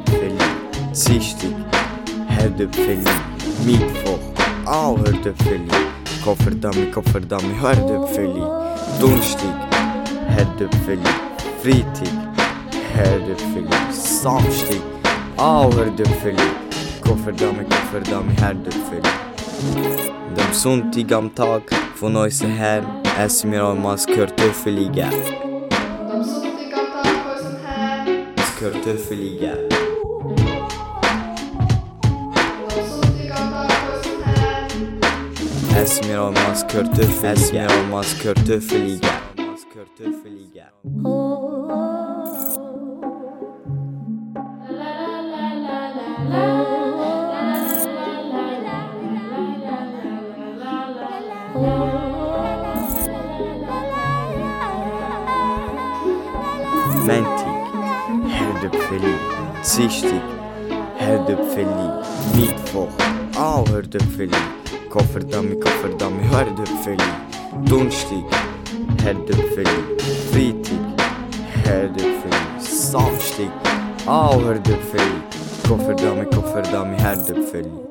Herdöpfeli, Dienstag, Herdöpfeli, Mittwoch, auch Herdöpfeli, Kofferdammi, Kofferdammi, Herdöpfeli, Donnerstag, Herdöpfeli, Freitag, Herdöpfeli, Samstag, auch Herdöpfeli, Kofferdammi, Kofferdammi, Herdöpfeli. Dem Sonntag am Tag von unserem Herrn essen wir einmal Kartoffeliga. Am Esmer olmaz körtüf Esmer olmaz körtüf liger Körtüf liger Mentik Her düpfeli Sichtig Her düpfeli Mittwoch Auch her düpfeli Koffer dami, koffer dami, her döpfeli Dunstig, her döpfeli Fritig, her döpfeli Samstig, au her döpfeli Koffer dami, koffer dami, her döpfeli